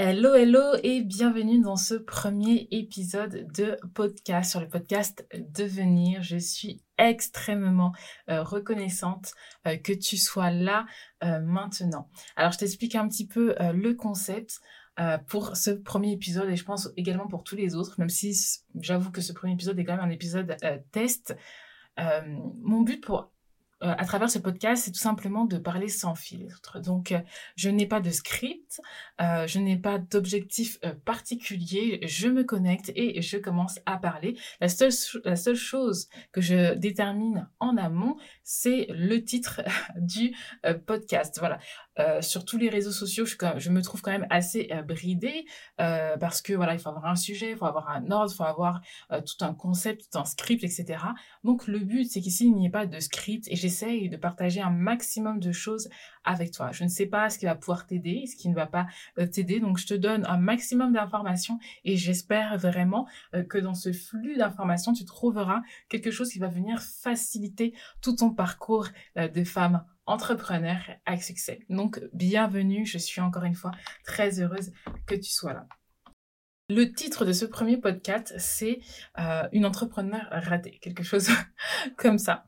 Hello, hello et bienvenue dans ce premier épisode de podcast sur le podcast Devenir. Je suis extrêmement euh, reconnaissante euh, que tu sois là euh, maintenant. Alors, je t'explique un petit peu le concept pour ce premier épisode et je pense également pour tous les autres, même si j'avoue que ce premier épisode est quand même un épisode test. mon but pour euh, à travers ce podcast, c'est tout simplement de parler sans filtre. Donc, euh, je n'ai pas de script, euh, je n'ai pas d'objectif particulier, je me connecte et je commence à parler. La seule, la seule chose que je détermine en amont, c'est le titre du podcast. Voilà. Sur tous les réseaux sociaux, je, me trouve quand même assez bridée parce que voilà, il faut avoir un sujet, il faut avoir un ordre, il faut avoir tout un concept, tout un script, etc. Donc, le but, c'est qu'ici, il n'y ait pas de script et j'essaye de partager un maximum de choses avec toi. Je ne sais pas ce qui va pouvoir t'aider, ce qui ne va pas euh, t'aider, donc je te donne un maximum d'informations et j'espère vraiment euh, que dans ce flux d'informations, tu trouveras quelque chose qui va venir faciliter tout ton parcours euh, de femme entrepreneur avec succès. Donc, bienvenue, je suis encore une fois très heureuse que tu sois là. Le titre de ce premier podcast, c'est Une entrepreneur ratée, quelque chose comme ça.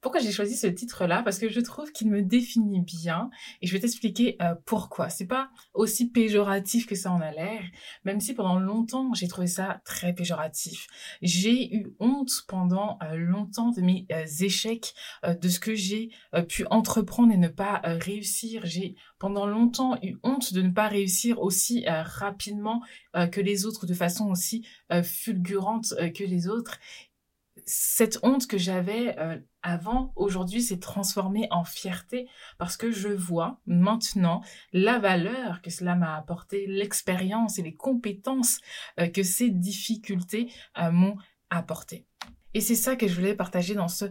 Pourquoi j'ai choisi ce titre-là? Parce que je trouve qu'il me définit bien et je vais t'expliquer euh, pourquoi. C'est pas aussi péjoratif que ça en a l'air, même si pendant longtemps j'ai trouvé ça très péjoratif. J'ai eu honte pendant euh, longtemps de mes euh, échecs, de ce que j'ai pu entreprendre et ne pas réussir. J'ai pendant longtemps eu honte de ne pas réussir aussi rapidement que les autres, de façon aussi fulgurante que les autres cette honte que j'avais euh, avant, aujourd'hui, s'est transformée en fierté parce que je vois maintenant la valeur que cela m'a apporté, l'expérience et les compétences euh, que ces difficultés euh, m'ont apporté. Et c'est ça que je voulais partager dans ce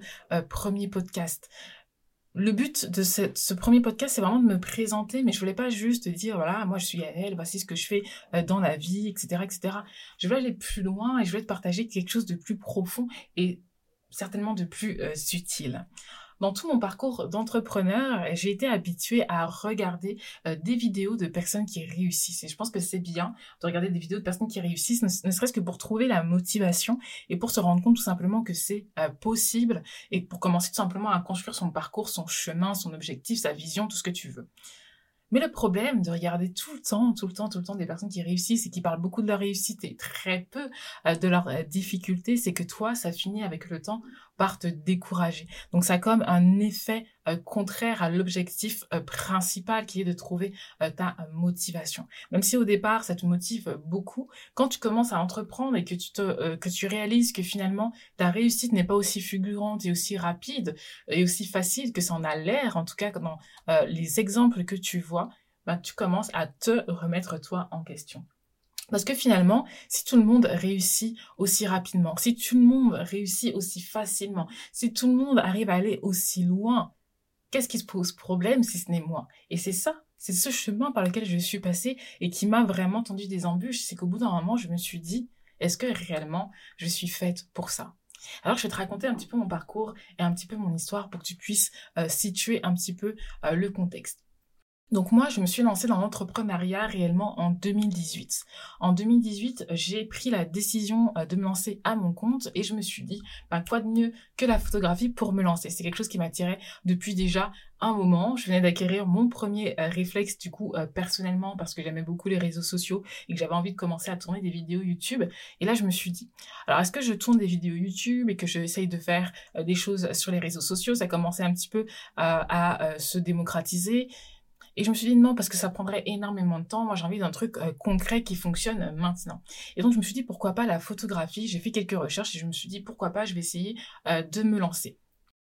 premier podcast le but de ce, premier podcast, c'est vraiment de me présenter, mais je voulais pas juste dire, voilà, moi je suis elle, voici ce que je fais euh, dans la vie, etc., etc. Je voulais aller plus loin et je voulais te partager quelque chose de plus profond et certainement de plus euh, subtil dans tout mon parcours d'entrepreneur, j'ai été habituée à regarder euh, des vidéos de personnes qui réussissent. Et je pense que c'est bien de regarder des vidéos de personnes qui réussissent, ne, serait-ce que pour trouver la motivation et pour se rendre compte tout simplement que c'est euh, possible et pour commencer tout simplement à construire son parcours, son chemin, son objectif, sa vision, tout ce que tu veux. Mais le problème de regarder tout le temps, tout le temps, tout le temps des personnes qui réussissent et qui parlent beaucoup de leur réussite et très peu euh, de leurs difficultés, c'est que toi, ça finit avec le temps par te décourager. Donc ça a comme un effet euh, contraire à l'objectif euh, principal qui est de trouver euh, ta motivation. Même si au départ ça te motive beaucoup, quand tu commences à entreprendre et que tu te que tu réalises que finalement ta réussite n'est pas aussi fulgurante et aussi rapide et aussi facile que ça en a l'air, en tout cas dans les exemples que tu vois, ben, tu commences à te remettre toi en question. Parce que finalement, si tout le monde réussit aussi rapidement, si tout le monde réussit aussi facilement, si tout le monde arrive à aller aussi loin, qu'est-ce qui se pose problème si ce n'est moi? Et c'est ça, c'est ce chemin par lequel je suis passée et qui m'a vraiment tendu des embûches. C'est qu'au bout d'un moment, je me suis dit, est-ce que réellement je suis faite pour ça? Alors, je vais te raconter un petit peu mon parcours et un petit peu mon histoire pour que tu puisses euh, situer un petit peu euh, le contexte. Donc moi, je me suis lancée dans l'entrepreneuriat réellement en 2018. En 2018, j'ai pris la décision euh, de me lancer à mon compte et je me suis dit, bah, quoi de mieux que la photographie pour me lancer? C'est quelque chose qui m'attirait depuis déjà un moment. Je venais d'acquérir mon premier euh, réflexe du coup euh, personnellement parce que j'aimais beaucoup les réseaux sociaux et que j'avais envie de commencer à tourner des vidéos YouTube. Et là, je me suis dit, alors est-ce que je tourne des vidéos YouTube et que j'essaye de faire des choses sur les réseaux sociaux? Ça commençait un petit peu à se démocratiser. Et je me suis dit non, parce que ça prendrait énormément de temps. Moi, j'ai envie d'un truc euh, concret qui fonctionne euh, maintenant. Et donc, je me suis dit pourquoi pas la photographie? J'ai fait quelques recherches et je me suis dit pourquoi pas, je vais essayer euh, de me lancer.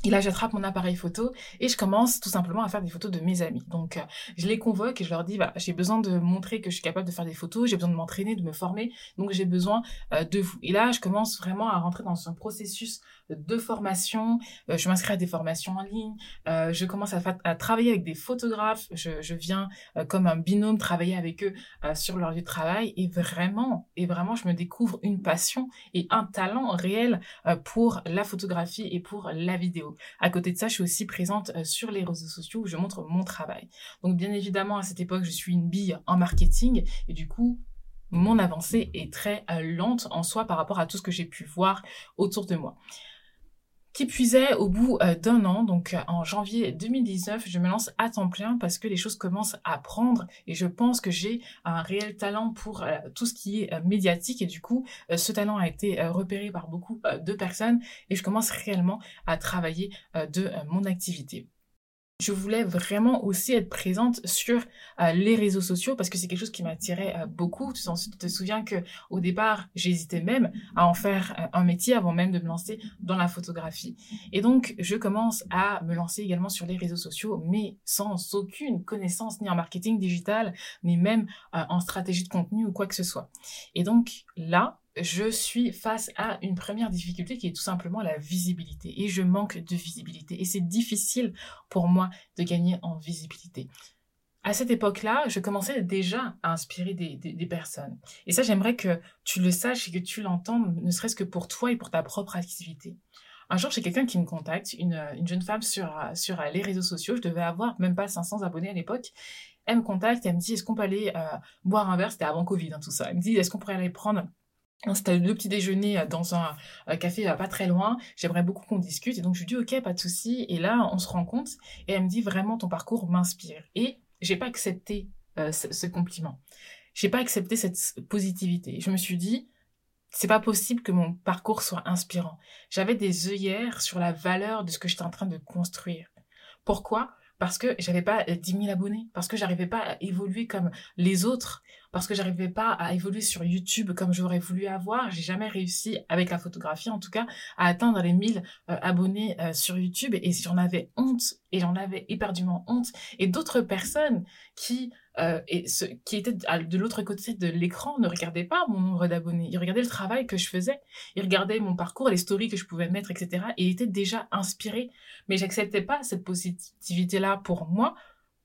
Et là, j'attrape mon appareil photo et je commence tout simplement à faire des photos de mes amis. Donc, je les convoque et je leur dis, bah, j'ai besoin de montrer que je suis capable de faire des photos, j'ai besoin de m'entraîner, de me former, donc j'ai besoin de vous. Et là, je commence vraiment à rentrer dans un processus de formation, euh, je m'inscris à des formations en ligne, euh, je commence à, travailler avec des photographes, je, je viens euh, comme un binôme travailler avec eux sur leur lieu de travail et vraiment, et vraiment, je me découvre une passion et un talent réel pour la photographie et pour la vidéo. À côté de ça, je suis aussi présente sur les réseaux sociaux où je montre mon travail. Donc bien évidemment, à cette époque, je suis une bille en marketing et du coup, mon avancée est très lente en soi par rapport à tout ce que j'ai pu voir autour de moi. Qui puisait, au bout euh, d'un an, donc euh, en janvier 2019, je me lance à temps plein parce que les choses commencent à prendre et je pense que j'ai un réel talent pour tout ce qui est médiatique et du coup, ce talent a été repéré par beaucoup de personnes et je commence réellement à travailler de mon activité je voulais vraiment aussi être présente sur euh, les réseaux sociaux parce que c'est quelque chose qui m'attirait euh, beaucoup. Tu, te souviens que au départ, j'hésitais même à en faire euh, un métier avant même de me lancer dans la photographie. Et donc, je commence à me lancer également sur les réseaux sociaux, mais sans aucune connaissance ni en marketing digital, ni même en stratégie de contenu ou quoi que ce soit. Et donc là, je suis face à une première difficulté qui est tout simplement la visibilité. Et je manque de visibilité. Et c'est difficile pour moi de gagner en visibilité. À cette époque-là, je commençais déjà à inspirer des, personnes. Et ça, j'aimerais que tu le saches et que tu l'entendes, ne serait-ce que pour toi et pour ta propre activité. Un jour, j'ai quelqu'un qui me contacte, une, jeune femme sur, les réseaux sociaux. Je devais avoir même pas 500 abonnés à l'époque. Elle me contacte, elle me dit, est-ce qu'on peut aller euh, boire un verre? C'était avant Covid, hein, tout ça. Elle me dit, est-ce qu'on pourrait aller prendre c'était le petit déjeuner euh, dans un, café euh, pas très loin. J'aimerais beaucoup qu'on discute. Et donc, je lui dis, OK, pas de souci. Et là, on se rend compte. Et elle me dit, vraiment, ton parcours m'inspire. Et j'ai pas accepté euh, ce, ce, compliment. J'ai pas accepté cette positivité. Je me suis dit, c'est pas possible que mon parcours soit inspirant. J'avais des œillères sur la valeur de ce que j'étais en train de construire. Pourquoi? Parce que j'avais pas 10 000 abonnés, parce que j'arrivais pas à évoluer comme les autres, parce que j'arrivais pas à évoluer sur YouTube comme j'aurais voulu avoir. J'ai jamais réussi, avec la photographie en tout cas, à atteindre les 1000 euh, abonnés euh, sur YouTube et j'en avais honte et j'en avais éperdument honte. Et d'autres personnes qui, euh, qui étaient de l'autre côté de l'écran ne regardaient pas mon nombre d'abonnés. Ils regardaient le travail que je faisais. Ils regardaient mon parcours, les stories que je pouvais mettre, etc. Et étaient déjà inspirés. Mais j'acceptais pas cette positivité-là pour moi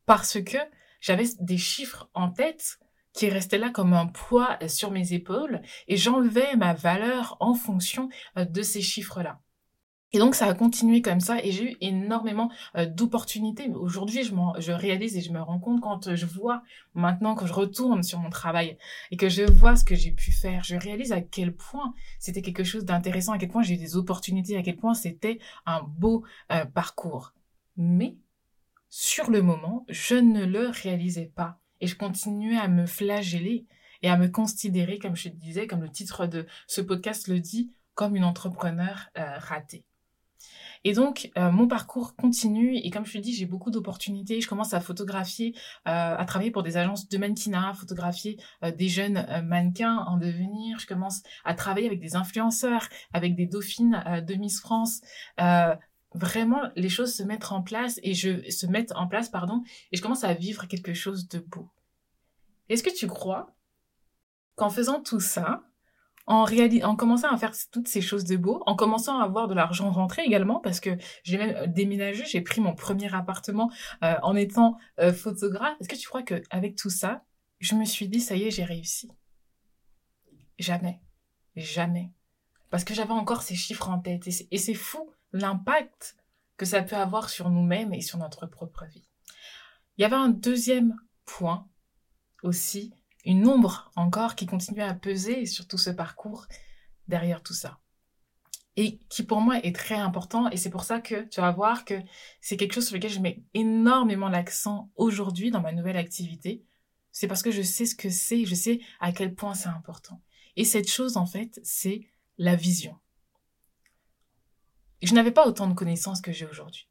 parce que j'avais des chiffres en tête qui restait là comme un poids euh, sur mes épaules et j'enlevais ma valeur en fonction euh, de ces chiffres-là. Et donc ça a continué comme ça et j'ai eu énormément euh, d'opportunités. Aujourd'hui, je, je réalise et je me rends compte quand je vois maintenant que je retourne sur mon travail et que je vois ce que j'ai pu faire, je réalise à quel point c'était quelque chose d'intéressant, à quel point j'ai eu des opportunités, à quel point c'était un beau parcours. Mais sur le moment, je ne le réalisais pas. Et je continuais à me flageller et à me considérer, comme je te disais, comme le titre de ce podcast le dit, comme une entrepreneur euh, ratée. Et donc, euh, mon parcours continue et comme je te dis, j'ai beaucoup d'opportunités. Je commence à photographier, euh, à travailler pour des agences de mannequinat, photographier des jeunes mannequins en devenir. Je commence à travailler avec des influenceurs, avec des dauphines de Miss France. Vraiment, les choses se mettent en place et je se mettent en place, pardon, et je commence à vivre quelque chose de beau. Est-ce que tu crois qu'en faisant tout ça, en, en commençant à faire toutes ces choses de beau, en commençant à avoir de l'argent rentré également, parce que j'ai même euh, déménagé, j'ai pris mon premier appartement euh, en étant euh, photographe, est-ce que tu crois qu'avec tout ça, je me suis dit, ça y est, j'ai réussi? Jamais. Jamais. Parce que j'avais encore ces chiffres en tête. Et c'est fou l'impact que ça peut avoir sur nous-mêmes et sur notre propre vie. Il y avait un deuxième point aussi une ombre encore qui continue à peser sur tout ce parcours derrière tout ça. Et qui pour moi est très important et c'est pour ça que tu vas voir que c'est quelque chose sur lequel je mets énormément l'accent aujourd'hui dans ma nouvelle activité. C'est parce que je sais ce que c'est, je sais à quel point c'est important. Et cette chose en fait, c'est la vision. Je n'avais pas autant de connaissances que j'ai aujourd'hui.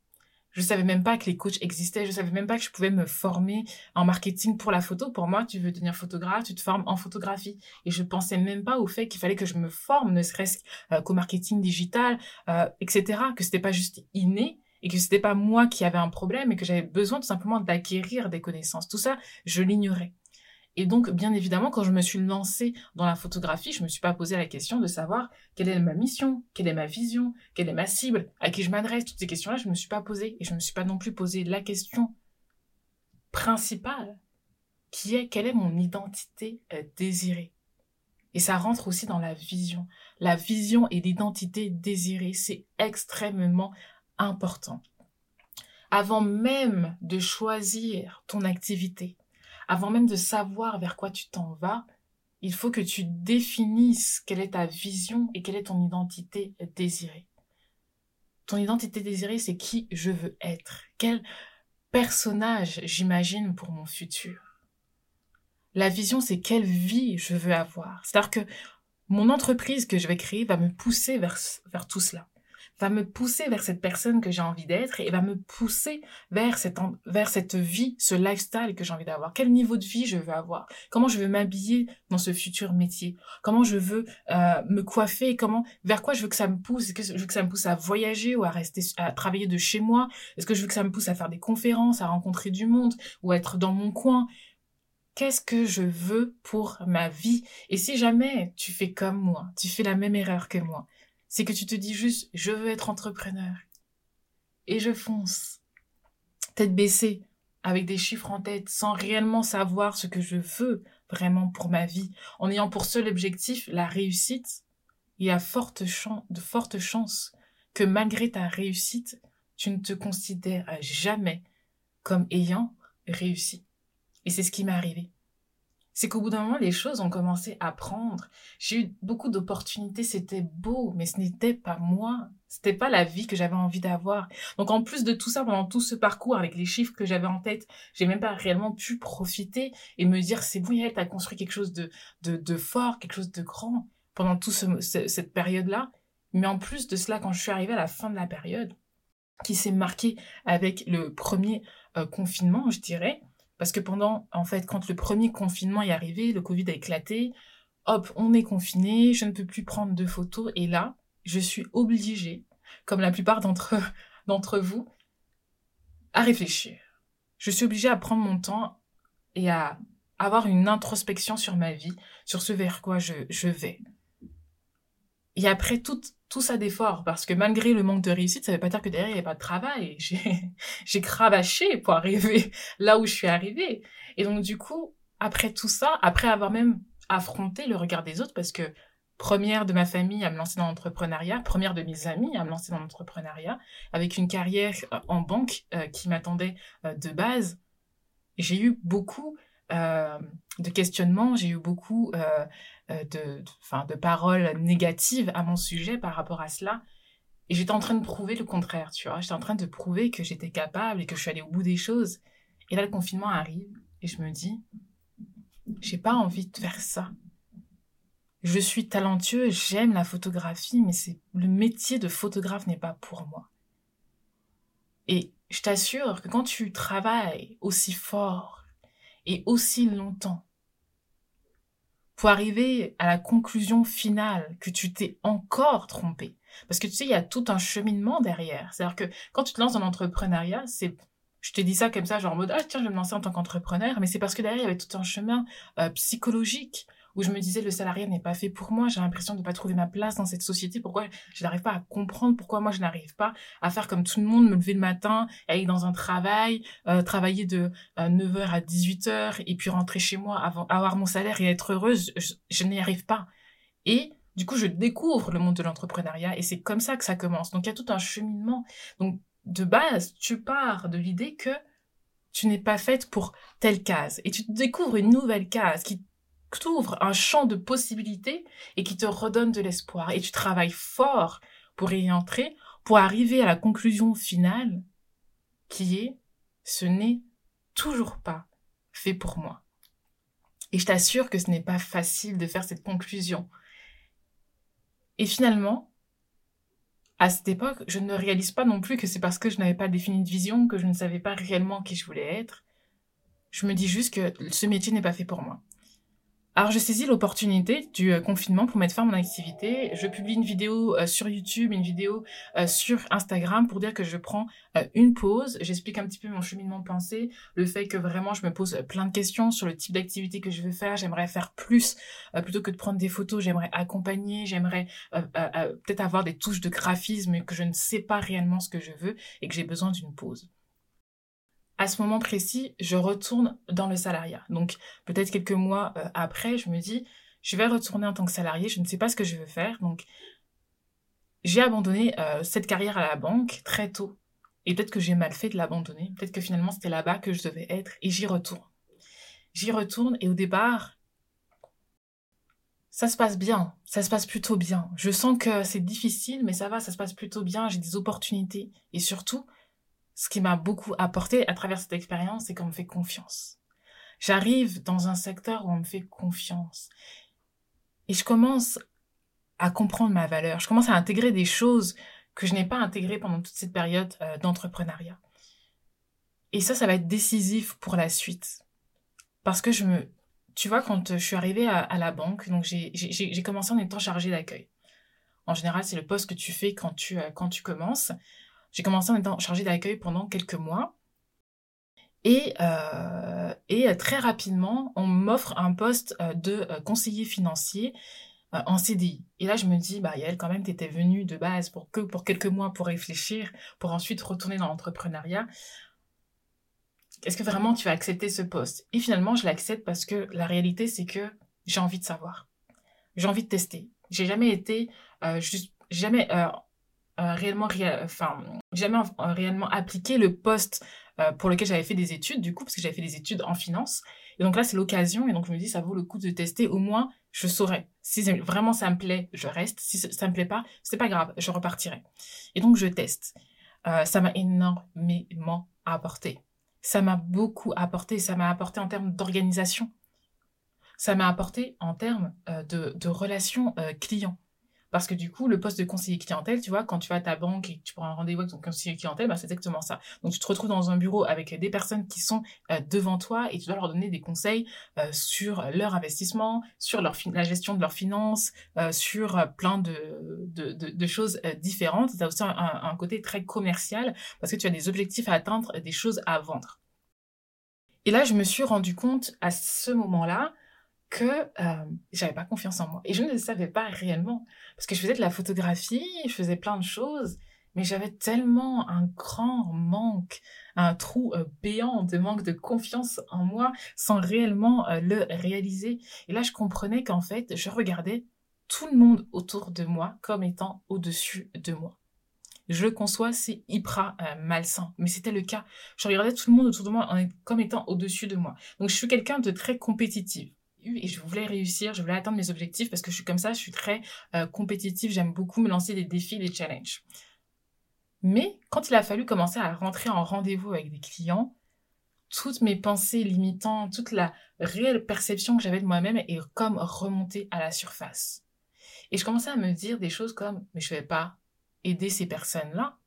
Je savais même pas que les coachs existaient. Je savais même pas que je pouvais me former en marketing pour la photo. Pour moi, tu veux devenir photographe, tu te formes en photographie. Et je pensais même pas au fait qu'il fallait que je me forme, ne serait-ce euh, qu'au marketing digital, euh, etc. Que c'était pas juste inné et que c'était pas moi qui avais un problème et que j'avais besoin tout simplement d'acquérir des connaissances. Tout ça, je l'ignorais. Et donc, bien évidemment, quand je me suis lancée dans la photographie, je me suis pas posé la question de savoir quelle est ma mission, quelle est ma vision, quelle est ma cible, à qui je m'adresse. Toutes ces questions-là, je me suis pas posé. Et je me suis pas non plus posé la question principale, qui est quelle est mon identité euh, désirée? Et ça rentre aussi dans la vision. La vision et l'identité désirée, c'est extrêmement important. Avant même de choisir ton activité, avant même de savoir vers quoi tu t'en vas, il faut que tu définisses quelle est ta vision et quelle est ton identité désirée. Ton identité désirée, c'est qui je veux être. Quel personnage j'imagine pour mon futur. La vision, c'est quelle vie je veux avoir. C'est-à-dire que mon entreprise que je vais créer va me pousser vers, vers tout cela va me pousser vers cette personne que j'ai envie d'être et va me pousser vers cette, vers cette vie, ce lifestyle que j'ai envie d'avoir. Quel niveau de vie je veux avoir? Comment je veux m'habiller dans ce futur métier? Comment je veux euh, me coiffer? Comment, vers quoi je veux que ça me pousse? Est-ce que je veux que ça me pousse à voyager ou à rester, à travailler de chez moi? Est-ce que je veux que ça me pousse à faire des conférences, à rencontrer du monde ou à être dans mon coin? Qu'est-ce que je veux pour ma vie? Et si jamais tu fais comme moi, tu fais la même erreur que moi, c'est que tu te dis juste, je veux être entrepreneur. Et je fonce. Tête baissée, avec des chiffres en tête, sans réellement savoir ce que je veux vraiment pour ma vie, en ayant pour seul objectif la réussite, il y a de fortes chances que malgré ta réussite, tu ne te considères jamais comme ayant réussi. Et c'est ce qui m'est arrivé c'est qu'au bout d'un moment, les choses ont commencé à prendre. J'ai eu beaucoup d'opportunités, c'était beau, mais ce n'était pas moi. C'était pas la vie que j'avais envie d'avoir. Donc, en plus de tout ça, pendant tout ce parcours, avec les chiffres que j'avais en tête, j'ai même pas réellement pu profiter et me dire, c'est bon, tu as construit quelque chose de, de, de, fort, quelque chose de grand pendant toute ce, cette période-là. Mais en plus de cela, quand je suis arrivée à la fin de la période, qui s'est marquée avec le premier euh, confinement, je dirais, parce que pendant, en fait, quand le premier confinement est arrivé, le Covid a éclaté, hop, on est confiné, je ne peux plus prendre de photos. Et là, je suis obligée, comme la plupart d'entre, vous, à réfléchir. Je suis obligée à prendre mon temps et à avoir une introspection sur ma vie, sur ce vers quoi je, je vais. Et après toute tout ça d'effort parce que malgré le manque de réussite, ça veut pas dire que derrière il n'y a pas de travail. J'ai, j'ai cravaché pour arriver là où je suis arrivée. Et donc du coup, après tout ça, après avoir même affronté le regard des autres, parce que première de ma famille à me lancer dans l'entrepreneuriat, première de mes amis à me lancer dans l'entrepreneuriat, avec une carrière euh, en banque euh, qui m'attendait euh, de base, j'ai eu beaucoup de questionnements, j'ai eu beaucoup euh, de, enfin, de paroles négatives à mon sujet par rapport à cela. Et j'étais en train de prouver le contraire, tu vois. J'étais en train de prouver que j'étais capable et que je suis allée au bout des choses. Et là, le confinement arrive et je me dis, j'ai pas envie de faire ça. Je suis talentueux, j'aime la photographie, mais c'est le métier de photographe n'est pas pour moi. Et je t'assure que quand tu travailles aussi fort et aussi longtemps pour arriver à la conclusion finale que tu t'es encore trompé. Parce que tu sais, il y a tout un cheminement derrière. C'est-à-dire que quand tu te lances dans l'entrepreneuriat, c'est je te dis ça comme ça, genre en mode, ah tiens, je vais me lancer en tant qu'entrepreneur, mais c'est parce que derrière, il y avait tout un chemin euh, psychologique où je me disais le salarié n'est pas fait pour moi, j'ai l'impression de ne pas trouver ma place dans cette société, pourquoi je n'arrive pas à comprendre pourquoi moi je n'arrive pas à faire comme tout le monde, me lever le matin, aller dans un travail, euh, travailler de 9h euh, à 18h et puis rentrer chez moi avant avoir mon salaire et être heureuse, je, n'y arrive pas. Et du coup, je découvre le monde de l'entrepreneuriat et c'est comme ça que ça commence. Donc il y a tout un cheminement. Donc de base, tu pars de l'idée que tu n'es pas faite pour telle case et tu découvres une nouvelle case qui t'ouvre un champ de possibilités et qui te redonne de l'espoir. Et tu travailles fort pour y entrer, pour arriver à la conclusion finale qui est ce n'est toujours pas fait pour moi. Et je t'assure que ce n'est pas facile de faire cette conclusion. Et finalement, à cette époque, je ne réalise pas non plus que c'est parce que je n'avais pas défini de vision, que je ne savais pas réellement qui je voulais être. Je me dis juste que ce métier n'est pas fait pour moi. Alors je saisis l'opportunité du euh, confinement pour mettre fin à mon activité. Je publie une vidéo euh, sur YouTube, une vidéo euh, sur Instagram pour dire que je prends une pause. J'explique un petit peu mon cheminement de pensée, le fait que vraiment je me pose plein de questions sur le type d'activité que je veux faire. J'aimerais faire plus plutôt que de prendre des photos. J'aimerais accompagner, j'aimerais peut-être avoir des touches de graphisme que je ne sais pas réellement ce que je veux et que j'ai besoin d'une pause à ce moment précis, je retourne dans le salariat. Donc peut-être quelques mois euh, après, je me dis, je vais retourner en tant que salarié, je ne sais pas ce que je veux faire. Donc j'ai abandonné euh, cette carrière à la banque très tôt. Et peut-être que j'ai mal fait de l'abandonner. Peut-être que finalement c'était là-bas que je devais être. Et j'y retourne. J'y retourne et au départ, ça se passe bien. Ça se passe plutôt bien. Je sens que c'est difficile, mais ça va, ça se passe plutôt bien. J'ai des opportunités. Et surtout, ce qui m'a beaucoup apporté à travers cette expérience, c'est qu'on me fait confiance. J'arrive dans un secteur où on me fait confiance. Et je commence à comprendre ma valeur. Je commence à intégrer des choses que je n'ai pas intégrées pendant toute cette période euh, d'entrepreneuriat. Et ça, ça va être décisif pour la suite. Parce que je me... Tu vois, quand je suis arrivée à, la banque, donc j'ai commencé en étant chargée d'accueil. En général, c'est le poste que tu fais quand tu, euh, quand tu commences. J'ai commencé en étant chargée d'accueil pendant quelques mois. Et, euh, très rapidement, on m'offre un poste de conseiller financier euh, en CDI. Et là, je me dis, bah, Yael, quand même, tu étais venue de base pour que pour quelques mois pour réfléchir, pour ensuite retourner dans l'entrepreneuriat. Est-ce que vraiment tu vas accepter ce poste? Et finalement, je l'accepte parce que la réalité, c'est que j'ai envie de savoir. J'ai envie de tester. J'ai jamais été, euh, juste, jamais euh, euh réellement, jamais réellement appliqué le poste pour lequel j'avais fait des études, du coup, parce que j'avais fait des études en finance. Et donc là, c'est l'occasion. Et donc, je me dis, ça vaut le coup de tester. Au moins, je saurais. Si vraiment ça me plaît, je reste. Si ça me plaît pas, c'est pas grave, je repartirai. Et donc, je teste. Euh, ça m'a énormément apporté. Ça m'a beaucoup apporté. Ça m'a apporté en termes d'organisation. Ça m'a apporté en termes euh, de, relations euh, clients. Parce que du coup, le poste de conseiller clientèle, tu vois, quand tu vas à ta banque et que tu prends un rendez-vous avec ton conseiller clientèle, bah, c'est exactement ça. Donc, tu te retrouves dans un bureau avec des personnes qui sont euh, devant toi et tu dois leur donner des conseils euh, sur leur investissement, sur leur la gestion de leurs finances, euh, sur plein de, de, de, choses différentes. Tu as aussi un, un côté très commercial parce que tu as des objectifs à atteindre, des choses à vendre. Et là, je me suis rendu compte à ce moment-là que euh, j'avais pas confiance en moi. Et je ne le savais pas réellement. Parce que je faisais de la photographie, je faisais plein de choses, mais j'avais tellement un grand manque, un trou euh, béant de manque de confiance en moi sans réellement euh, le réaliser. Et là, je comprenais qu'en fait, je regardais tout le monde autour de moi comme étant au-dessus de moi. Je le conçois, c'est hyper malsain, mais c'était le cas. Je regardais tout le monde autour de moi comme étant au-dessus de moi. Donc je suis quelqu'un de très et je voulais réussir, je voulais atteindre mes objectifs parce que je suis comme ça, je suis très euh, compétitive, j'aime beaucoup me lancer des défis, des challenges. Mais quand il a fallu commencer à rentrer en rendez-vous avec des clients, toutes mes pensées limitantes, toute la réelle perception que j'avais de moi-même est comme remontée à la surface. Et je commençais à me dire des choses comme mais je vais pas aider ces personnes-là.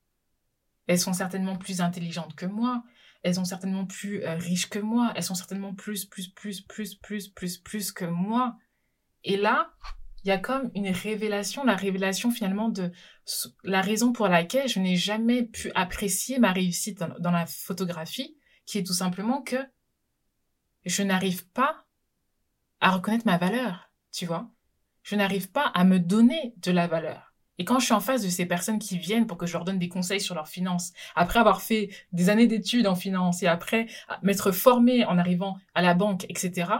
Elles sont certainement plus intelligentes que moi elles sont certainement plus euh, riches que moi, elles sont certainement plus, plus, plus, plus, plus, plus, plus que moi. Et là, il y a comme une révélation, la révélation finalement de la raison pour laquelle je n'ai jamais pu apprécier ma réussite dans, dans la photographie, qui est tout simplement que je n'arrive pas à reconnaître ma valeur, tu vois. Je n'arrive pas à me donner de la valeur. Et quand je suis en face de ces personnes qui viennent pour que je leur donne des conseils sur leurs finances, après avoir fait des années d'études en finance et après m'être formée en arrivant à la banque, etc.,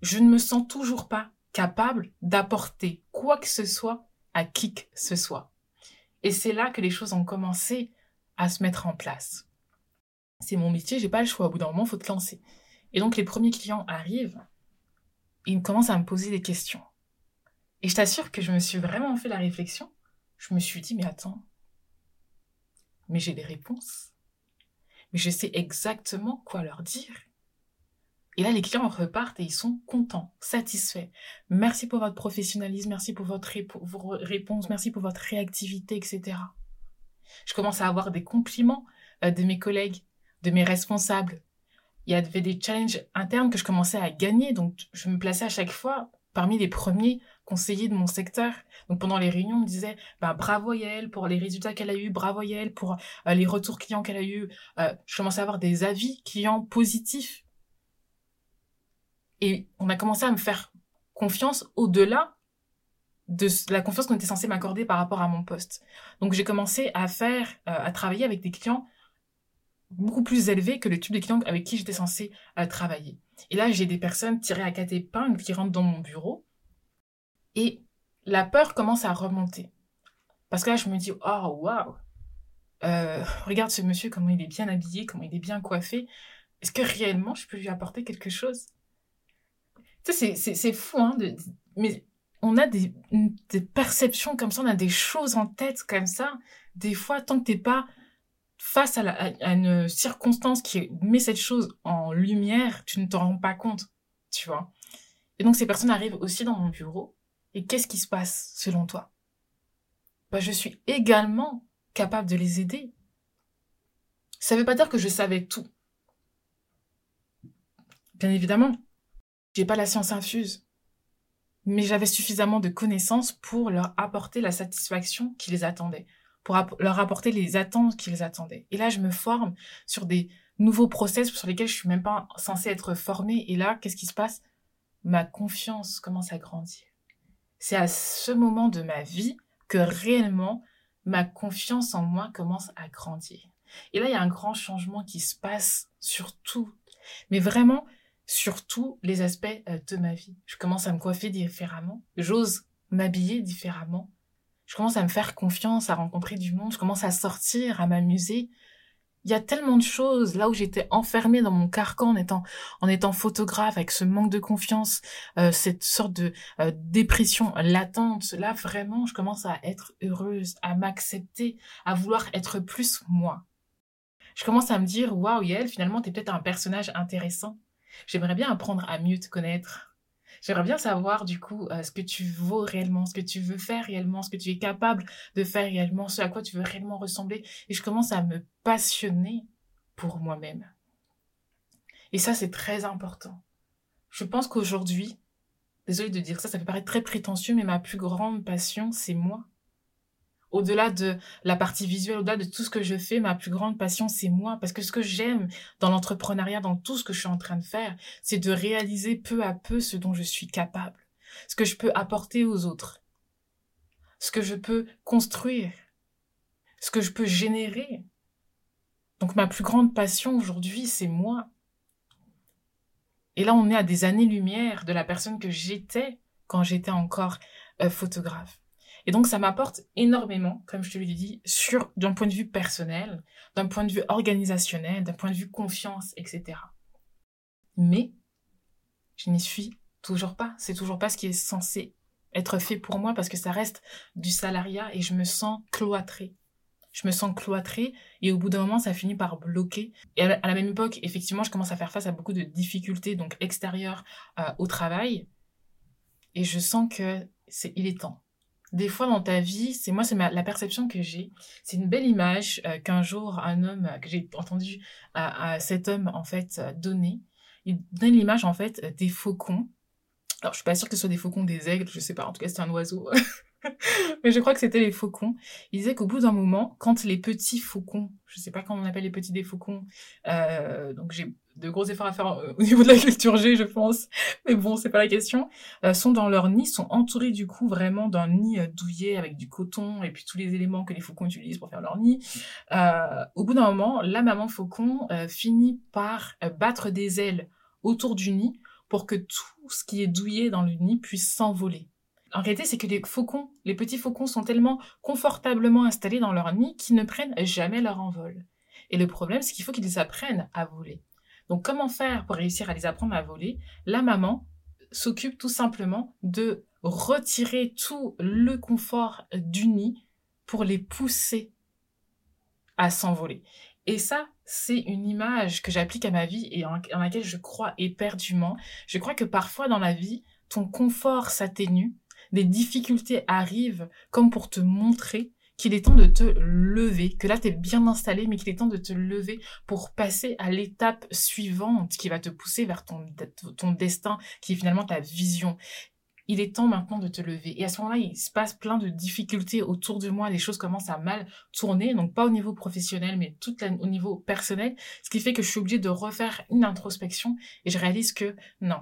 je ne me sens toujours pas capable d'apporter quoi que ce soit à qui que ce soit. Et c'est là que les choses ont commencé à se mettre en place. C'est mon métier, j'ai pas le choix. Au bout d'un moment, faut te lancer. Et donc, les premiers clients arrivent, ils commencent à me poser des questions. Et je t'assure que je me suis vraiment fait la réflexion je me suis dit, mais attends, mais j'ai des réponses. Mais je sais exactement quoi leur dire. Et là, les clients repartent et ils sont contents, satisfaits. Merci pour votre professionnalisme, merci pour votre réponse, merci pour votre réactivité, etc. Je commence à avoir des compliments euh, de mes collègues, de mes responsables. Il y avait des challenges internes que je commençais à gagner, donc je me plaçais à chaque fois parmi les premiers conseillers de mon secteur. Donc pendant les réunions, on me disait bah, bravo Yael pour les résultats qu'elle a eu, bravo Yael pour euh, les retours clients qu'elle a eu. Euh, je commençais à avoir des avis clients positifs. Et on a commencé à me faire confiance au-delà de la confiance qu'on était censé m'accorder par rapport à mon poste. Donc j'ai commencé à faire, euh, à travailler avec des clients beaucoup plus élevés que le type de clients avec qui j'étais censé travailler. Et là, j'ai des personnes tirées à quatre épingles qui rentrent dans mon bureau et la peur commence à remonter. Parce que là, je me dis, oh, waouh, euh, regarde ce monsieur, comment il est bien habillé, comment il est bien coiffé. Est-ce que réellement, je peux lui apporter quelque chose? Tu sais, c'est fou, hein, de, mais on a des, des, perceptions comme ça, on a des choses en tête comme ça. Des fois, tant que t'es pas face à, une circonstance qui met cette chose en lumière, tu ne t'en rends pas compte, tu vois. Et donc, ces personnes arrivent aussi dans mon bureau. Et qu'est-ce qui se passe selon toi? Bah, Je suis également capable de les aider. Ça ne veut pas dire que je savais tout. Bien évidemment, j'ai pas la science infuse, mais j'avais suffisamment de connaissances pour leur apporter la satisfaction qui les attendait, pour leur apporter les attentes qui les attendaient. Et là, je me forme sur des nouveaux process sur lesquels je suis même pas censée être formée. Et là, qu'est-ce qui se passe? Ma confiance commence à grandir. C'est à ce moment de ma vie que réellement ma confiance en moi commence à grandir. Et là, il y a un grand changement qui se passe sur tout, mais vraiment sur tous les aspects euh, de ma vie. Je commence à me coiffer différemment, j'ose m'habiller différemment, je commence à me faire confiance, à rencontrer du monde, je commence à sortir, à m'amuser, il y a tellement de choses. Là où j'étais enfermée dans mon carcan en étant en étant photographe avec ce manque de confiance euh, cette sorte de euh, dépression latente là vraiment je commence à être heureuse à m'accepter à vouloir être plus moi. Je commence à me dire waouh Yael finalement t'es peut-être un personnage intéressant. J'aimerais bien apprendre à mieux te connaître J'aimerais bien savoir du coup euh, ce que tu vaux réellement, ce que tu veux faire réellement, ce que tu es capable de faire réellement, ce à quoi tu veux réellement ressembler. Et je commence à me passionner pour moi-même. Et ça, c'est très important. Je pense qu'aujourd'hui, désolée de dire ça, ça peut paraître très prétentieux, mais ma plus grande passion, c'est moi au-delà de la partie visuelle, au-delà de tout ce que je fais, ma plus grande passion, c'est moi. Parce que ce que j'aime dans l'entrepreneuriat, dans tout ce que je suis en train de faire, c'est de réaliser peu à peu ce dont je suis capable, ce que je peux apporter aux autres, ce que je peux construire, ce que je peux générer. Donc ma plus grande passion aujourd'hui, c'est moi. Et là, on est à des années-lumière de la personne que j'étais quand j'étais encore euh, photographe. Et donc, ça m'apporte énormément, comme je te l'ai dit, sur, d'un point de vue personnel, d'un point de vue organisationnel, d'un point de vue confiance, etc. Mais, je n'y suis toujours pas. C'est toujours pas ce qui est censé être fait pour moi parce que ça reste du salariat et je me sens cloîtrée. Je me sens cloîtrée et au bout d'un moment, ça finit par bloquer. Et à la même époque, effectivement, je commence à faire face à beaucoup de difficultés, donc extérieures euh, au travail. Et je sens que il est temps des fois dans ta vie, c'est moi, c'est la perception que j'ai. C'est une belle image euh, qu'un jour un homme, que j'ai entendu à, cet homme en fait euh, donner. Il donne l'image en fait des faucons. Alors je suis pas sûre que ce soit des faucons, des aigles, je sais pas. En tout cas, c'est un oiseau. Mais je crois que c'était les faucons. Il disait qu'au bout d'un moment, quand les petits faucons, je sais pas comment on appelle les petits des faucons, euh, donc j'ai de gros efforts à faire euh, au niveau de la culture G, je pense, mais bon, c'est pas la question, euh, sont dans leur nid, sont entourés du coup vraiment d'un nid euh, douillet avec du coton et puis tous les éléments que les faucons utilisent pour faire leur nid. au bout d'un moment, la maman faucon finit par battre des ailes autour du nid pour que tout ce qui est douillet dans le nid puisse s'envoler. En réalité, c'est que les faucons, les petits faucons sont tellement confortablement installés dans leur nid qu'ils ne prennent jamais leur envol. Et le problème, c'est qu'il faut qu'ils apprennent à voler. Donc comment faire pour réussir à les apprendre à voler? La maman s'occupe tout simplement de retirer tout le confort du nid pour les pousser à s'envoler. Et ça, c'est une image que j'applique à ma vie et en, laquelle je crois éperdument. Je crois que parfois dans la vie, ton confort s'atténue, des difficultés arrivent comme pour te montrer qu'il est temps de te lever, que là tu es bien installé, mais qu'il est temps de te lever pour passer à l'étape suivante qui va te pousser vers ton, ton destin, qui est finalement ta vision. Il est temps maintenant de te lever. Et à ce moment-là, il se passe plein de difficultés autour de moi, les choses commencent à mal tourner, donc pas au niveau professionnel, mais tout au niveau personnel, ce qui fait que je suis obligée de refaire une introspection et je réalise que non,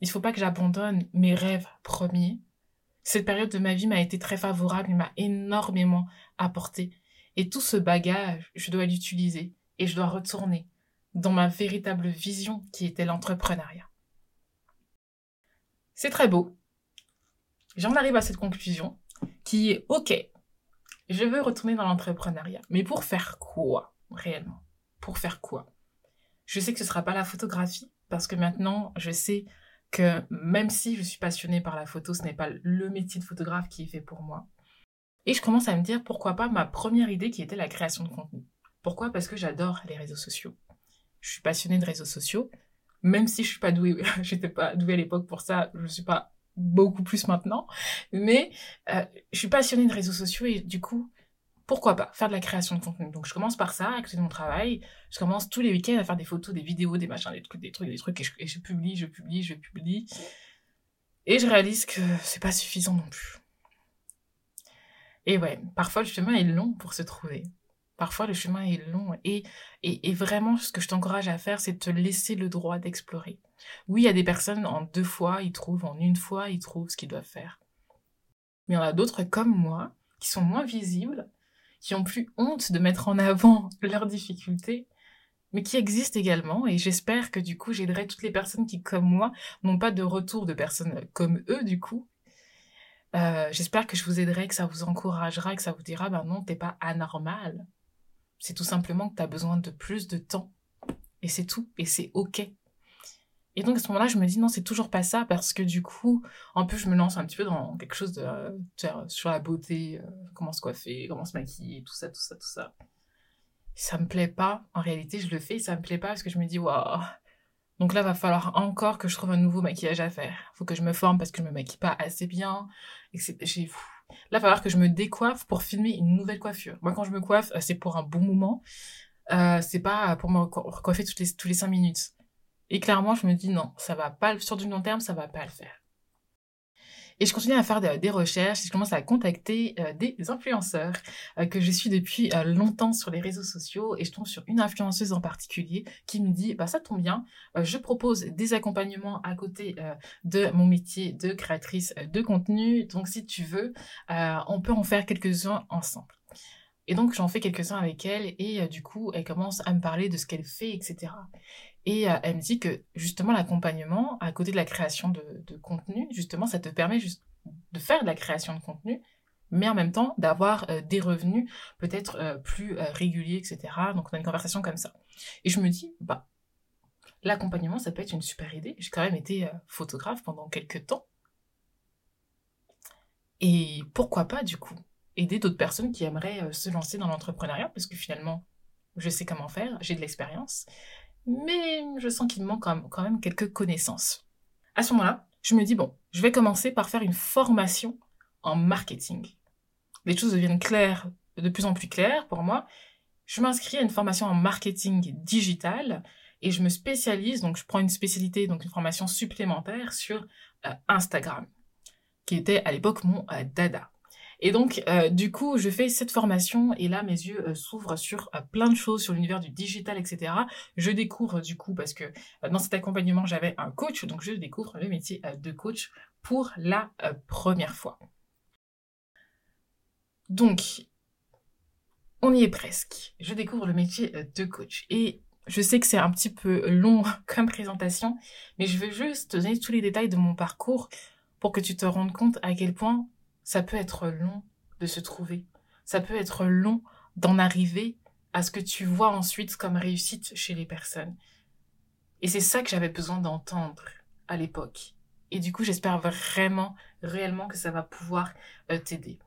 il faut pas que j'abandonne mes rêves premiers, cette période de ma vie m'a été très favorable et m'a énormément apporté. Et tout ce bagage, je dois l'utiliser et je dois retourner dans ma véritable vision qui était l'entrepreneuriat. C'est très beau. J'en arrive à cette conclusion qui est OK. je veux retourner dans l'entrepreneuriat. Mais pour faire quoi, réellement? Pour faire quoi? Je sais que ce sera pas la photographie, parce que maintenant, je sais que même si je suis passionnée par la photo, ce n'est pas le métier de photographe qui est fait pour moi. Et je commence à me dire pourquoi pas ma première idée qui était la création de contenu. Pourquoi? Parce que j'adore les réseaux sociaux. Je suis passionnée de réseaux sociaux, même si je suis pas douée, j'étais pas douée à l'époque pour ça, je suis pas beaucoup plus maintenant, mais euh, je suis passionnée de réseaux sociaux et du coup, pourquoi pas faire de la création de contenu. Donc je commence par ça, à mon travail, je commence tous les week-ends à faire des photos, des vidéos, des machins, des trucs, des trucs, des trucs, et je, et je publie, je publie, je publie, et je réalise que c'est pas suffisant non plus. Et ouais, parfois le chemin est long pour se trouver. Parfois, le chemin est long et, et, et vraiment, ce que je t'encourage à faire, c'est de te laisser le droit d'explorer. Oui, il y a des personnes, en deux fois, ils trouvent, en une fois, ils trouvent ce qu'ils doivent faire. Mais il y en a d'autres comme moi, qui sont moins visibles, qui ont plus honte de mettre en avant leurs difficultés, mais qui existent également. Et j'espère que du coup, j'aiderai toutes les personnes qui, comme moi, n'ont pas de retour de personnes comme eux, du coup. Euh, j'espère que je vous aiderai, que ça vous encouragera, que ça vous dira, ben non, t'es pas anormal. C'est tout simplement que tu as besoin de plus de temps. Et c'est tout. Et c'est OK. Et donc à ce moment-là, je me dis non, c'est toujours pas ça parce que du coup, en plus, je me lance un petit peu dans quelque chose de sur la beauté, euh, comment se coiffer, comment se maquiller, tout ça, tout ça, tout ça. Ça me plaît pas. En réalité, je le fais, ça me plaît pas parce que je me dis waouh. Donc là, va falloir encore que je trouve un nouveau maquillage à faire. Faut que je me forme parce que je me maquille pas assez bien. Et j'ai Là, il va falloir que je me décoiffe pour filmer une nouvelle coiffure. Moi, quand je me coiffe, euh, c'est pour un bon moment. Euh, c'est pas pour me recoiffer toutes les, tous les cinq minutes. Et clairement, je me dis non, ça va pas, sur du long terme, ça va pas le faire. Et je continue à faire des recherches et je commence à contacter euh, des influenceurs euh, que je suis depuis euh, longtemps sur les réseaux sociaux et je tombe sur une influenceuse en particulier qui me dit bah ça tombe bien, je propose des accompagnements à côté de mon métier de créatrice de contenu. Donc si tu veux, on peut en faire quelques-uns ensemble. Et donc j'en fais quelques-uns avec elle et du coup elle commence à me parler de ce qu'elle fait, etc. Et euh, elle me dit que justement l'accompagnement, à côté de la création de, contenu, justement, ça te permet juste de faire de la création de contenu, mais en même temps d'avoir euh, des revenus peut-être euh, plus réguliers, etc. Donc on a une conversation comme ça. Et je me dis, bah, l'accompagnement, ça peut être une super idée. J'ai quand même été photographe pendant quelques temps. Et pourquoi pas, du coup, aider d'autres personnes qui aimeraient se lancer dans l'entrepreneuriat, parce que finalement, je sais comment faire, j'ai de l'expérience mais je sens qu'il manque quand même quelques connaissances. À ce moment-là, je me dis, bon, je vais commencer par faire une formation en marketing. Les choses deviennent claires, de plus en plus claires pour moi. Je m'inscris à une formation en marketing digital et je me spécialise, donc je prends une spécialité, donc une formation supplémentaire sur euh, Instagram, qui était à l'époque mon euh, dada. Et donc, euh, du coup, je fais cette formation et là, mes yeux euh, s'ouvrent sur euh, plein de choses, sur l'univers du digital, etc. Je découvre du coup, parce que dans cet accompagnement, j'avais un coach, donc je découvre le métier de coach pour la première fois. Donc, on y est presque. Je découvre le métier de coach. Et je sais que c'est un petit peu long comme présentation, mais je veux juste te donner tous les détails de mon parcours pour que tu te rendes compte à quel point ça peut être long de se trouver. Ça peut être long d'en arriver à ce que tu vois ensuite comme réussite chez les personnes. Et c'est ça que j'avais besoin d'entendre à l'époque. Et du coup, j'espère vraiment, réellement que ça va pouvoir euh, t'aider.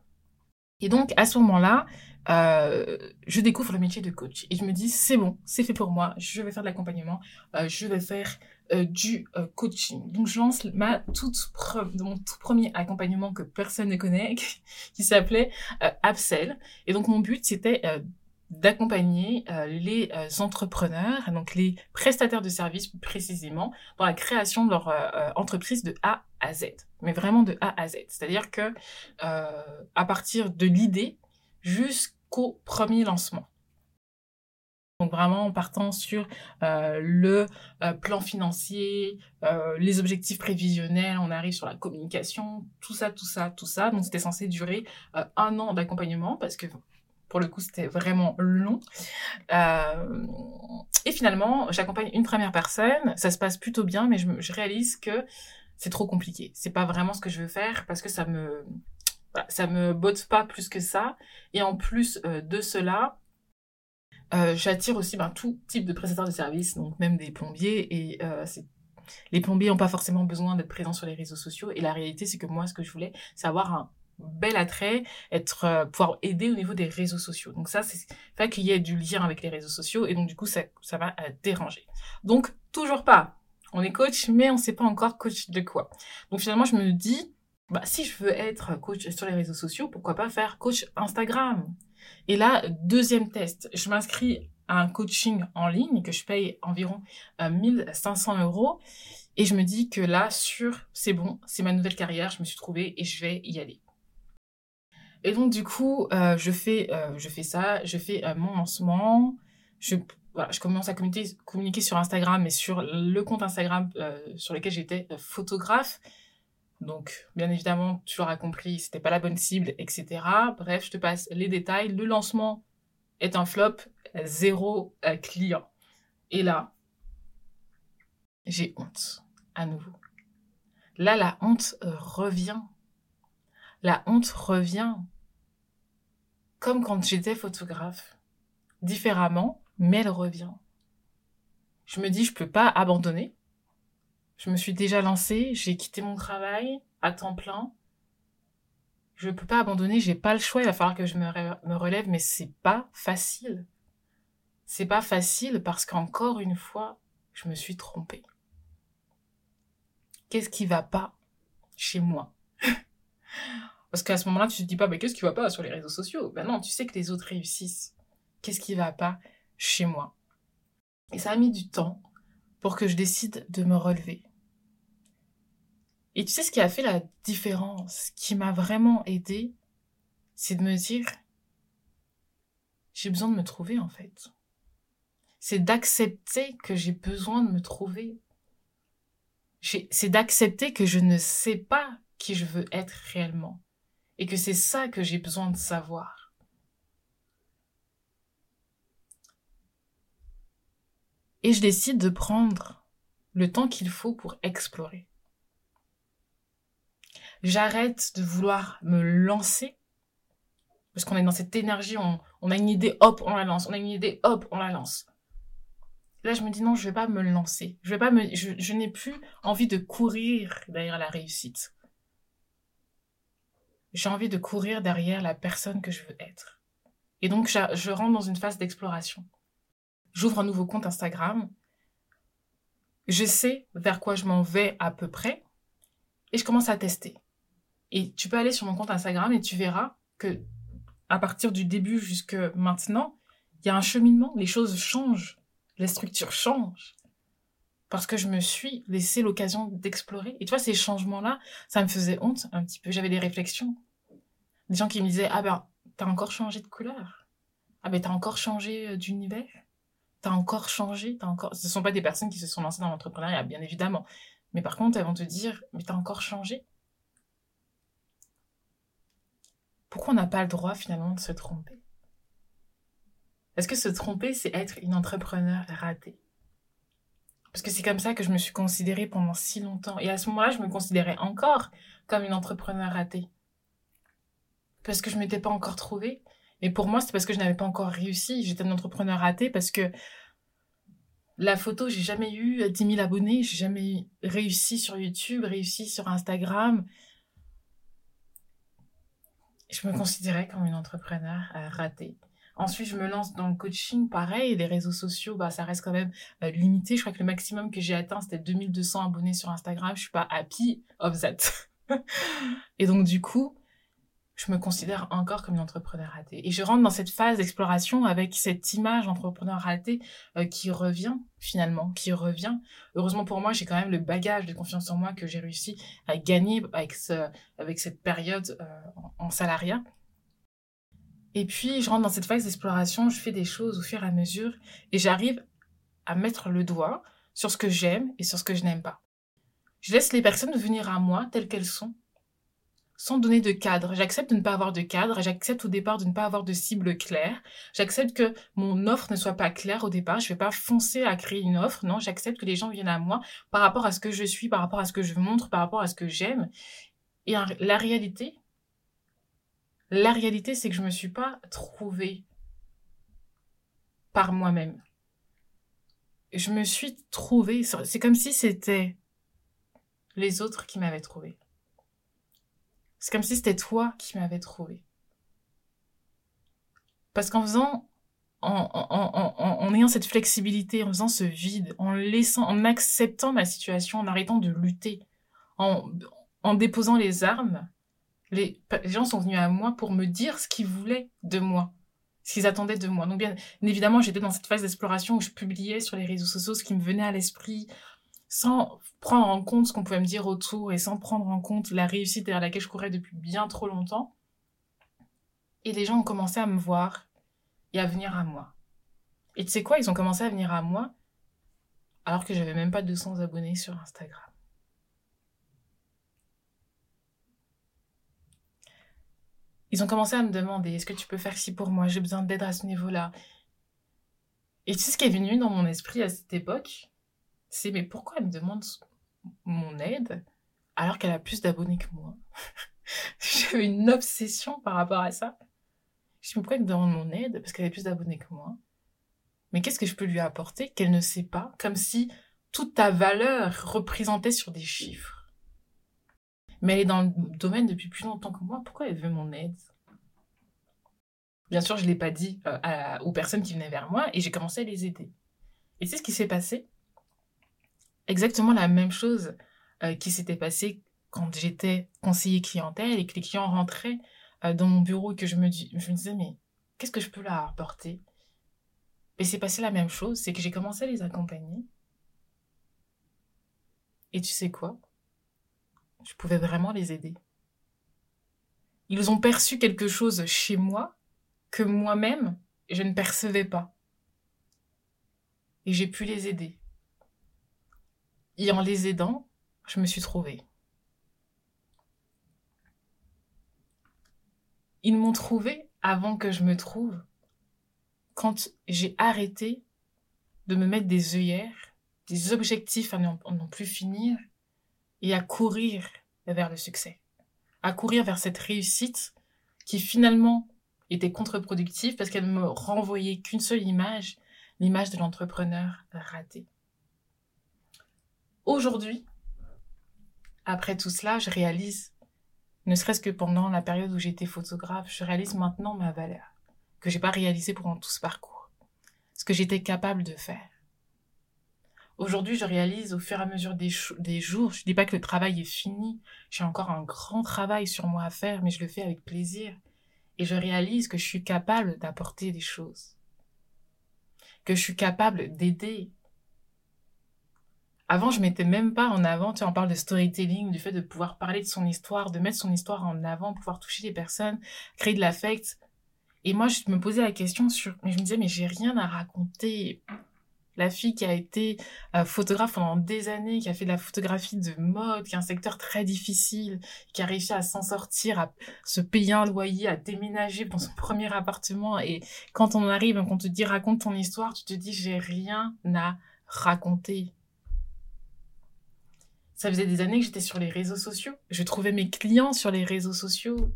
Et donc, à ce moment-là, euh, je découvre le métier de coach. Et je me dis, c'est bon, c'est fait pour moi, je vais faire de l'accompagnement, euh, je vais faire euh, du euh, coaching. Donc je lance ma toute mon tout premier accompagnement que personne ne connaît, qui s'appelait euh, Upsell. Et donc mon but c'était d'accompagner les entrepreneurs, donc les prestataires de services plus précisément, dans la création de leur entreprise de A à Z. Mais vraiment de A à Z. C'est-à-dire que à partir de l'idée jusqu'au premier lancement. Donc vraiment en partant sur euh, le euh, plan financier, euh, les objectifs prévisionnels, on arrive sur la communication, tout ça, tout ça, tout ça. Donc c'était censé durer un an d'accompagnement parce que pour le coup c'était vraiment long. et finalement j'accompagne une première personne, ça se passe plutôt bien, mais je, je réalise que c'est trop compliqué. C'est pas vraiment ce que je veux faire parce que ça me ça me botte pas plus que ça. Et en plus de cela, euh, j'attire aussi ben, tout type de prestataires de services, donc même des plombiers. Et euh, les plombiers n'ont pas forcément besoin d'être présents sur les réseaux sociaux. Et la réalité, c'est que moi, ce que je voulais, c'est avoir un bel attrait, être pouvoir aider au niveau des réseaux sociaux. Donc ça, c'est fait qu'il y ait du lien avec les réseaux sociaux. Et donc du coup, ça, ça va déranger. Donc toujours pas. On est coach, mais on ne sait pas encore coach de quoi. Donc finalement, je me dis, bah, si je veux être coach sur les réseaux sociaux, pourquoi pas faire coach Instagram? Et là, deuxième test, je m'inscris à un coaching en ligne que je paye environ 1500 euh, euros. Et je me dis que là, sur, c'est bon, c'est ma nouvelle carrière, je me suis trouvée et je vais y aller. Et donc, du coup, euh, je, fais, euh, je fais ça, je fais mon lancement, je, commence à communiquer sur Instagram et sur le compte Instagram sur lequel j'étais photographe. Donc, bien évidemment, tu l'auras compris, c'était pas la bonne cible, etc. Bref, je te passe les détails. Le lancement est un flop, zéro euh, client. Et là, j'ai honte, à nouveau. Là, la honte revient. La honte revient. Comme quand j'étais photographe. Différemment, mais elle revient. Je me dis, je peux pas abandonner. Je me suis déjà lancée, j'ai quitté mon travail à temps plein. Je peux pas abandonner, j'ai pas le choix, il va falloir que je me, relève, mais c'est pas facile. C'est pas facile parce qu'encore une fois, je me suis trompée. Qu'est-ce qui va pas chez moi? Parce qu'à ce moment-là, tu te dis pas, mais qu'est-ce qui va pas sur les réseaux sociaux? Ben non, tu sais que les autres réussissent. Qu'est-ce qui va pas chez moi? Et ça a mis du temps pour que je décide de me relever. Et tu sais ce qui a fait la différence, qui m'a vraiment aidé, c'est de me dire, j'ai besoin de me trouver en fait. C'est d'accepter que j'ai besoin de me trouver. C'est d'accepter que je ne sais pas qui je veux être réellement. Et que c'est ça que j'ai besoin de savoir. Et je décide de prendre le temps qu'il faut pour explorer. J'arrête de vouloir me lancer. Parce qu'on est dans cette énergie, on, a une idée, hop, on la lance. On a une idée, hop, on la lance. Là, je me dis non, je vais pas me lancer. Je vais pas me, je, n'ai plus envie de courir derrière la réussite. J'ai envie de courir derrière la personne que je veux être. Et donc, je rentre dans une phase d'exploration. J'ouvre un nouveau compte Instagram. Je sais vers quoi je m'en vais à peu près. Et je commence à tester. Et tu peux aller sur mon compte Instagram et tu verras que à partir du début jusque maintenant, il y a un cheminement, les choses changent, les structures changent. Parce que je me suis laissé l'occasion d'explorer. Et tu vois, ces changements-là, ça me faisait honte un petit peu. J'avais des réflexions. Des gens qui me disaient, ah ben, t'as encore changé de couleur. Ah ben, t'as encore changé euh, d'univers. T'as encore changé, t'as encore... Ce ne sont pas des personnes qui se sont lancées dans l'entrepreneuriat, bien évidemment. Mais par contre, elles vont te dire, mais t'as encore changé. Pourquoi on n'a pas le droit finalement de se tromper? Est-ce que se tromper, c'est être une entrepreneur ratée? Parce que c'est comme ça que je me suis considérée pendant si longtemps. Et à ce moment-là, je me considérais encore comme une entrepreneur ratée. Parce que je ne m'étais pas encore trouvée. Et pour moi, c'est parce que je n'avais pas encore réussi. J'étais une entrepreneur ratée parce que la photo, j'ai jamais eu 10 000 abonnés, j'ai jamais réussi sur YouTube, réussi sur Instagram, je me considérais comme une entrepreneur euh, ratée. Ensuite, je me lance dans le coaching, pareil, les réseaux sociaux, bah, ça reste quand même euh, limité. Je crois que le maximum que j'ai atteint, c'était 2200 abonnés sur Instagram. Je suis pas happy of that. et donc, du coup, je me considère encore comme une entrepreneur ratée. Et je rentre dans cette phase d'exploration avec cette image d'entrepreneur raté euh, qui revient finalement, qui revient. Heureusement pour moi, j'ai quand même le bagage de confiance en moi que j'ai réussi à gagner avec, ce, avec cette période euh, en, salariat. Et puis, je rentre dans cette phase d'exploration, je fais des choses au fur et à mesure et j'arrive à mettre le doigt sur ce que j'aime et sur ce que je n'aime pas. Je laisse les personnes venir à moi telles qu'elles sont sans donner de cadre. J'accepte de ne pas avoir de cadre, j'accepte au départ de ne pas avoir de cible claire, j'accepte que mon offre ne soit pas claire au départ, je ne vais pas foncer à créer une offre, non, j'accepte que les gens viennent à moi par rapport à ce que je suis, par rapport à ce que je montre, par rapport à ce que j'aime. Et la réalité, La réalité, c'est que je me suis pas trouvée par moi-même. Je me suis trouvée, c'est comme si c'était les autres qui m'avaient trouvée. C'est comme si c'était toi qui m'avais trouvé. Parce qu'en faisant, en, ayant cette flexibilité, en faisant ce vide, en laissant, en acceptant ma situation, en arrêtant de lutter, en, en déposant les armes, les, gens sont venus à moi pour me dire ce qu'ils voulaient de moi, ce qu'ils attendaient de moi. Donc bien évidemment, j'étais dans cette phase d'exploration où je publiais sur les réseaux sociaux ce qui me venait à l'esprit, sans prendre en compte ce qu'on pouvait me dire autour et sans prendre en compte la réussite derrière laquelle je courais depuis bien trop longtemps. Et les gens ont commencé à me voir et à venir à moi. Et tu sais quoi, ils ont commencé à venir à moi alors que j'avais même pas 200 abonnés sur Instagram. Ils ont commencé à me demander est-ce que tu peux faire ci pour moi? J'ai besoin d'aide à ce niveau-là. Et tu sais ce qui est venu dans mon esprit à cette époque? C'est mais pourquoi elle me demande mon aide alors qu'elle a plus d'abonnés que moi? J'avais une obsession par rapport à ça. Je me pourquoi elle me demande mon aide Parce qu'elle a plus d'abonnés que moi? Mais qu'est-ce que je peux lui apporter qu'elle ne sait pas? Comme si toute ta valeur représentait sur des chiffres mais elle est dans le domaine depuis plus longtemps que moi. Pourquoi elle veut mon aide? Bien sûr, je ne l'ai pas dit euh, aux personnes qui venaient vers moi et j'ai commencé à les aider. Et c'est ce qui s'est passé? Exactement la même chose euh, qui s'était passé quand j'étais conseiller clientèle et que les clients rentraient euh, dans mon bureau et que je me, je me disais, mais qu'est-ce que je peux leur apporter? Et c'est passé la même chose, c'est que j'ai commencé à les accompagner. Et tu sais quoi? Je pouvais vraiment les aider. Ils ont perçu quelque chose chez moi que moi-même, je ne percevais pas. Et j'ai pu les aider. Et en les aidant, je me suis trouvée. Ils m'ont trouvée avant que je me trouve, quand j'ai arrêté de me mettre des œillères, des objectifs à n'en plus finir, et à courir vers le succès, à courir vers cette réussite qui finalement était contre-productive parce qu'elle me renvoyait qu'une seule image, l'image de l'entrepreneur raté. Aujourd'hui, après tout cela, je réalise, ne serait-ce que pendant la période où j'étais photographe, je réalise maintenant ma valeur, que j'ai pas réalisée pendant tout ce parcours, ce que j'étais capable de faire. Aujourd'hui, je réalise au fur et à mesure des, jours, je dis pas que le travail est fini, j'ai encore un grand travail sur moi à faire, mais je le fais avec plaisir. Et je réalise que je suis capable d'apporter des choses. Que je suis capable d'aider. Avant, je mettais même pas en avant, tu sais, on parle de storytelling, du fait de pouvoir parler de son histoire, de mettre son histoire en avant, pouvoir toucher les personnes, créer de l'affect. Et moi, je me posais la question sur, mais je me disais, mais j'ai rien à raconter la fille qui a été euh, photographe pendant des années, qui a fait de la photographie de mode, qui est un secteur très difficile, qui a réussi à s'en sortir, à se payer un loyer, à déménager dans son premier appartement. Et quand on arrive, quand on te dit raconte ton histoire, tu te dis j'ai rien à raconter. Ça faisait des années que j'étais sur les réseaux sociaux. Je trouvais mes clients sur les réseaux sociaux.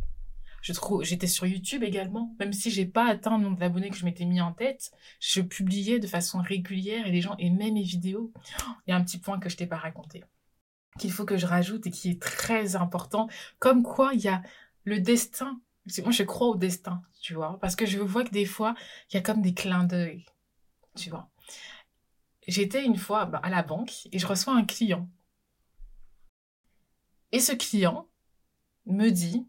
Je trouve, j'étais sur YouTube également, même si j'ai pas atteint le nombre d'abonnés que je m'étais mis en tête, je publiais de façon régulière et les gens aimaient mes vidéos. Il y a un petit point que je t'ai pas raconté, qu'il faut que je rajoute et qui est très important, comme quoi il y a le destin. Moi, je crois au destin, tu vois, parce que je vois que des fois, il y a comme des clins d'œil, tu vois. J'étais une fois bah, à la banque et je reçois un client. Et ce client me dit,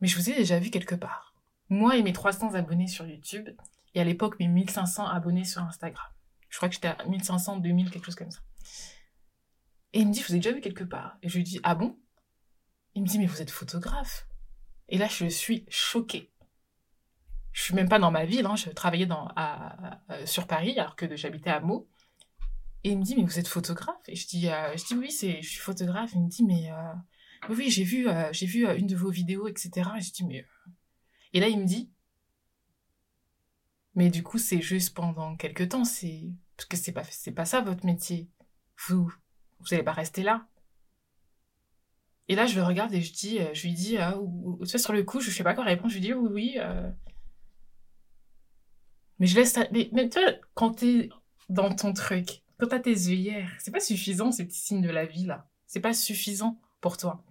mais je vous ai déjà vu quelque part. Moi et mes 300 abonnés sur YouTube, et à l'époque mes 1500 abonnés sur Instagram. Je crois que j'étais à 1500, 2000, quelque chose comme ça. Et il me dit, je vous ai déjà vu quelque part? Et je lui dis, ah bon? Il me dit, mais vous êtes photographe. Et là, je suis choquée. Je suis même pas dans ma ville, hein. je travaillais dans, sur Paris, alors que j'habitais à Meaux. Et il me dit, mais vous êtes photographe? Et je dis, euh, je dis oui, c'est, je suis photographe. Il me dit, mais euh, oui, j'ai vu, euh, j'ai vu une de vos vidéos, etc. Et je dis, mais. Et là, il me dit, mais du coup, c'est juste pendant quelques temps, c'est. Parce que c'est pas, c'est pas ça votre métier. Vous, vous allez pas rester là. Et là, je le regarde et je dis, je lui dis, ou, sais, sur le coup, je sais pas quoi répondre, je lui dis oui, oui. Mais je laisse. Mais, mais tu vois, quand t'es dans ton truc, quand t'as tes œillères, c'est pas suffisant ces petits signes de la vie là. C'est pas suffisant pour toi.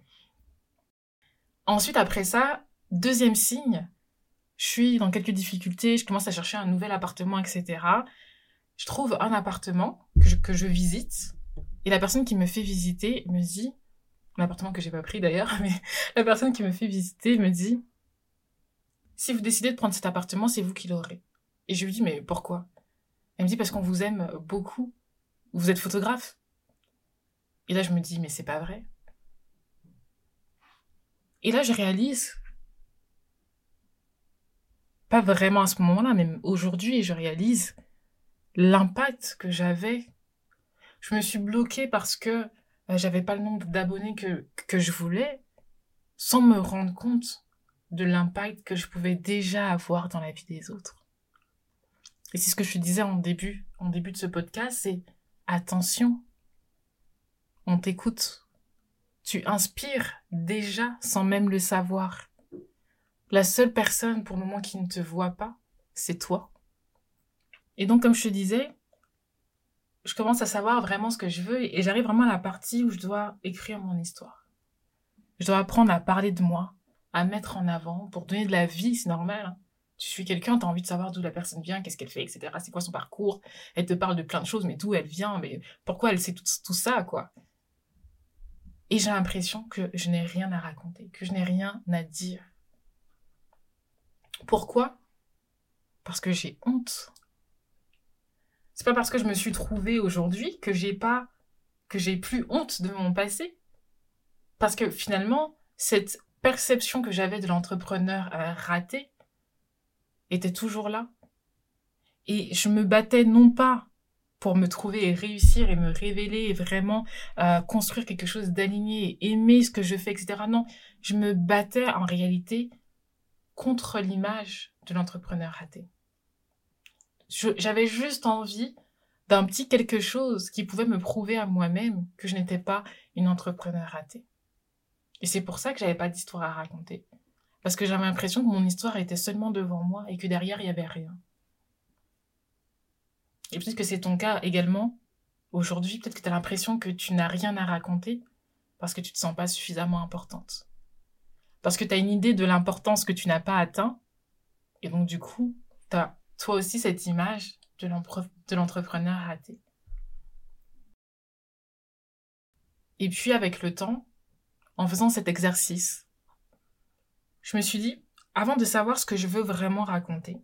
Ensuite, après ça, deuxième signe, je suis dans quelques difficultés, je commence à chercher un nouvel appartement, etc. Je trouve un appartement que je, que je visite et la personne qui me fait visiter me dit, l'appartement que j'ai pas pris d'ailleurs, mais la personne qui me fait visiter me dit, si vous décidez de prendre cet appartement, c'est vous qui l'aurez. Et je lui dis, mais pourquoi? Elle me dit, parce qu'on vous aime beaucoup. Vous êtes photographe? Et là, je me dis, mais c'est pas vrai. Et là, je réalise, pas vraiment à ce moment-là, mais aujourd'hui, je réalise l'impact que j'avais. Je me suis bloquée parce que euh, j'avais pas le nombre d'abonnés que, que je voulais, sans me rendre compte de l'impact que je pouvais déjà avoir dans la vie des autres. Et c'est ce que je te disais en début, en début de ce podcast, c'est attention, on t'écoute. Tu inspires déjà sans même le savoir. La seule personne pour le moment qui ne te voit pas, c'est toi. Et donc, comme je te disais, je commence à savoir vraiment ce que je veux et j'arrive vraiment à la partie où je dois écrire mon histoire. Je dois apprendre à parler de moi, à mettre en avant pour donner de la vie, c'est normal. Hein. Tu suis quelqu'un, tu as envie de savoir d'où la personne vient, qu'est-ce qu'elle fait, etc. C'est quoi son parcours? Elle te parle de plein de choses, mais d'où elle vient, mais pourquoi elle sait tout, ça, quoi? Et j'ai l'impression que je n'ai rien à raconter, que je n'ai rien à dire. Pourquoi? Parce que j'ai honte c'est pas parce que je me suis trouvée aujourd'hui que j'ai pas que j'ai plus honte de mon passé. Parce que finalement, cette perception que j'avais de l'entrepreneur euh, raté était toujours là. Et je me battais non pas pour me trouver et réussir et me révéler et vraiment euh, construire quelque chose d'aligné et aimer ce que je fais, etc. Non, je me battais en réalité contre l'image de l'entrepreneur raté j'avais juste envie d'un petit quelque chose qui pouvait me prouver à moi-même que je n'étais pas une entrepreneur ratée. Et c'est pour ça que j'avais pas d'histoire à raconter. Parce que j'avais l'impression que mon histoire était seulement devant moi et que derrière, il y avait rien. Et peut-être que c'est ton cas également. Aujourd'hui, peut-être que tu as l'impression que tu n'as rien à raconter parce que tu te sens pas suffisamment importante. Parce que tu as une idée de l'importance que tu n'as pas atteint. Et donc, du coup, tu as toi aussi cette image de l'entrepreneur raté. Et puis avec le temps, en faisant cet exercice, je me suis dit, avant de savoir ce que je veux vraiment raconter,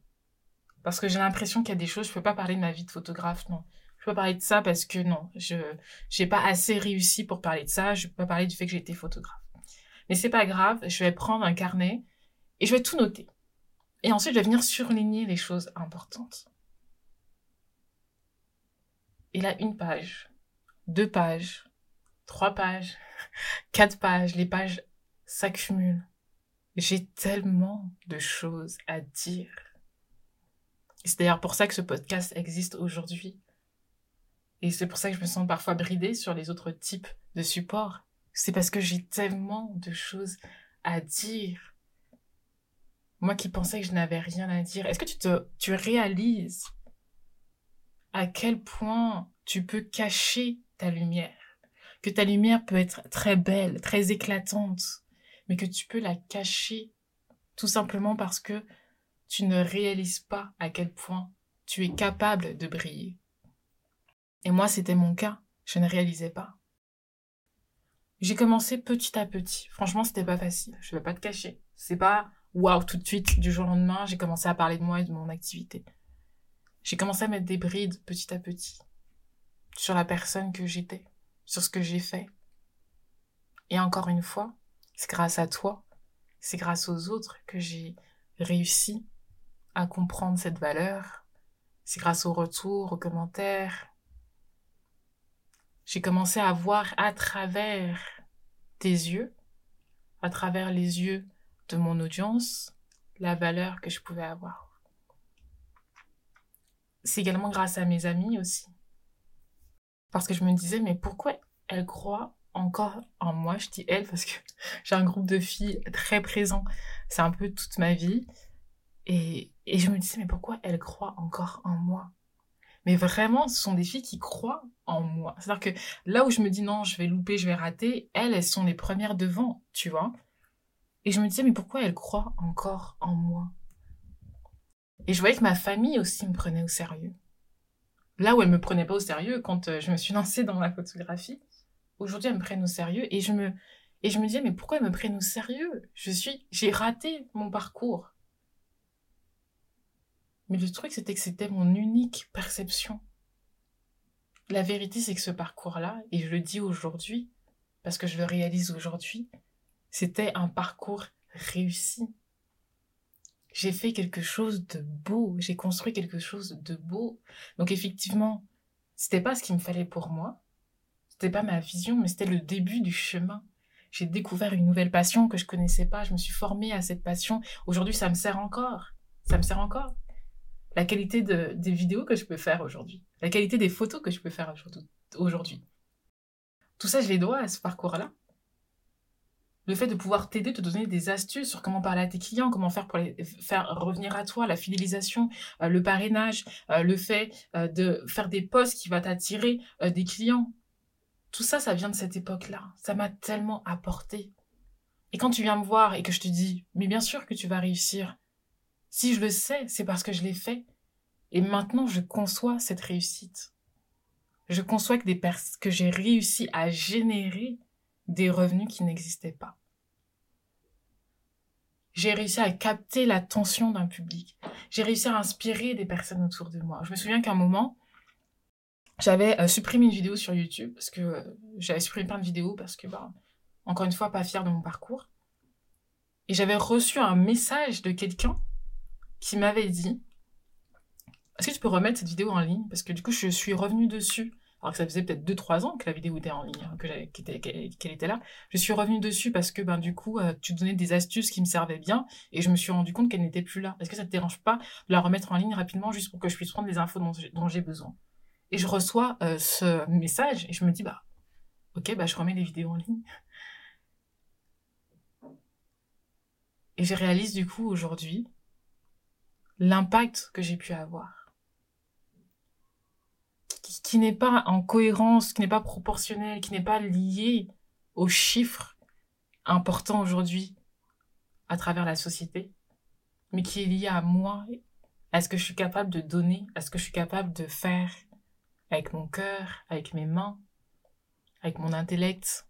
parce que j'ai l'impression qu'il y a des choses, je ne peux pas parler de ma vie de photographe, non. Je peux pas parler de ça parce que non, je n'ai pas assez réussi pour parler de ça, je peux pas parler du fait que j'ai été photographe. Mais c'est pas grave, je vais prendre un carnet et je vais tout noter. Et ensuite, je vais venir surligner les choses importantes. Et là, une page, deux pages, trois pages, quatre pages, les pages s'accumulent. J'ai tellement de choses à dire. C'est d'ailleurs pour ça que ce podcast existe aujourd'hui. Et c'est pour ça que je me sens parfois bridée sur les autres types de supports. C'est parce que j'ai tellement de choses à dire. Moi qui pensais que je n'avais rien à dire. Est-ce que tu te, tu réalises à quel point tu peux cacher ta lumière? Que ta lumière peut être très belle, très éclatante, mais que tu peux la cacher tout simplement parce que tu ne réalises pas à quel point tu es capable de briller. Et moi, c'était mon cas. Je ne réalisais pas. J'ai commencé petit à petit. Franchement, c'était pas facile. Je vais pas te cacher. C'est pas waouh, tout de suite, du jour au lendemain, j'ai commencé à parler de moi et de mon activité. J'ai commencé à mettre des brides petit à petit sur la personne que j'étais, sur ce que j'ai fait. Et encore une fois, c'est grâce à toi, c'est grâce aux autres que j'ai réussi à comprendre cette valeur. C'est grâce aux retours, aux commentaires. J'ai commencé à voir à travers tes yeux, à travers les yeux de mon audience la valeur que je pouvais avoir. C'est également grâce à mes amis aussi. Parce que je me disais, mais pourquoi elle croit encore en moi. Je dis elle parce que j'ai un groupe de filles très présent. C'est un peu toute ma vie. Et, et je me disais, mais pourquoi elle croit encore en moi? Mais vraiment, ce sont des filles qui croient en moi. C'est-à-dire que là où je me dis non, je vais louper, je vais rater, elles, elles sont les premières devant, tu vois. Et je me disais, mais pourquoi elles croient encore en moi? Et je voyais que ma famille aussi me prenait au sérieux. Là où elles me prenaient pas au sérieux, quand euh, je me suis lancée dans la photographie, aujourd'hui elles me prennent au sérieux et je me, et je me disais, mais pourquoi elles me prennent au sérieux? Je suis, j'ai raté mon parcours. Mais le truc, c'était que c'était mon unique perception. La vérité, c'est que ce parcours-là, et je le dis aujourd'hui, parce que je le réalise aujourd'hui, c'était un parcours réussi. J'ai fait quelque chose de beau, j'ai construit quelque chose de beau. Donc effectivement, c'était pas ce qu'il me fallait pour moi, c'était pas ma vision, mais c'était le début du chemin. J'ai découvert une nouvelle passion que je connaissais pas, je me suis formée à cette passion. Aujourd'hui, ça me sert encore. Ça me sert encore la qualité de, des vidéos que je peux faire aujourd'hui, la qualité des photos que je peux faire aujourd'hui. Tout ça, je les dois à ce parcours-là. Le fait de pouvoir t'aider, te donner des astuces sur comment parler à tes clients, comment faire pour faire revenir à toi, la fidélisation, euh, le parrainage, euh, le fait euh, de faire des posts qui va t'attirer des clients. Tout ça, ça vient de cette époque-là. Ça m'a tellement apporté. Et quand tu viens me voir et que je te dis, mais bien sûr que tu vas réussir, si je le sais, c'est parce que je l'ai fait. Et maintenant, je conçois cette réussite. Je conçois que, des que j'ai réussi à générer des revenus qui n'existaient pas. J'ai réussi à capter l'attention d'un public. J'ai réussi à inspirer des personnes autour de moi. Je me souviens qu'à un moment, j'avais euh, supprimé une vidéo sur YouTube parce que euh, j'avais supprimé plein de vidéos parce que, bah, encore une fois, pas fière de mon parcours. Et j'avais reçu un message de quelqu'un qui m'avait dit Est-ce que tu peux remettre cette vidéo en ligne? Parce que du coup, je suis revenue dessus. Alors que ça faisait peut-être 2-3 ans que la vidéo était en ligne, hein, qu'elle était, là. Je suis revenue dessus parce que ben, du coup, euh, tu donnais des astuces qui me servaient bien et je me suis rendu compte qu'elle n'était plus là. Est-ce que ça te dérange pas de la remettre en ligne rapidement juste pour que je puisse prendre les infos dont, j'ai besoin? Et je reçois euh, ce message et je me dis bah ok, bah, je remets les vidéos en ligne. Et je réalise du coup aujourd'hui l'impact que j'ai pu avoir. Qui, n'est pas en cohérence, qui n'est pas proportionnel, qui n'est pas lié aux chiffres importants aujourd'hui à travers la société, mais qui est lié à moi, à ce que je suis capable de donner, à ce que je suis capable de faire avec mon cœur, avec mes mains, avec mon intellect.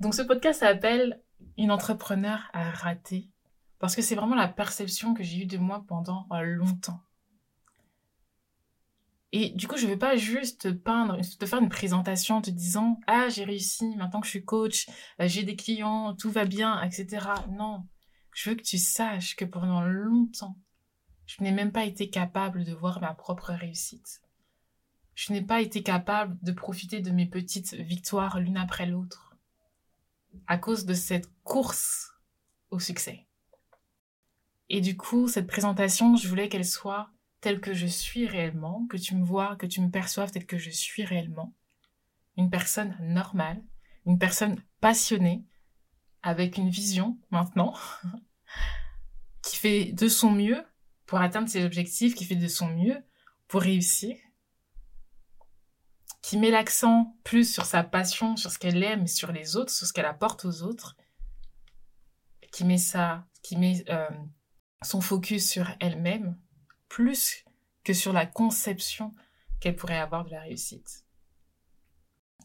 Donc ce podcast s'appelle Une entrepreneur a raté parce que c'est vraiment la perception que j'ai eue de moi pendant euh, longtemps. Et du coup, je ne vais pas juste te peindre, te faire une présentation en te disant Ah, j'ai réussi, maintenant que je suis coach, euh, j'ai des clients, tout va bien, etc. Non. Je veux que tu saches que pendant longtemps, je n'ai même pas été capable de voir ma propre réussite. Je n'ai pas été capable de profiter de mes petites victoires l'une après l'autre. À cause de cette course au succès. Et du coup, cette présentation, je voulais qu'elle soit telle que je suis réellement, que tu me vois, que tu me perçoives telle que je suis réellement. Une personne normale, une personne passionnée, avec une vision maintenant, qui fait de son mieux pour atteindre ses objectifs, qui fait de son mieux pour réussir, qui met l'accent plus sur sa passion, sur ce qu'elle aime, sur les autres, sur ce qu'elle apporte aux autres, qui met qui met euh, son focus sur elle-même plus que sur la conception qu'elle pourrait avoir de la réussite.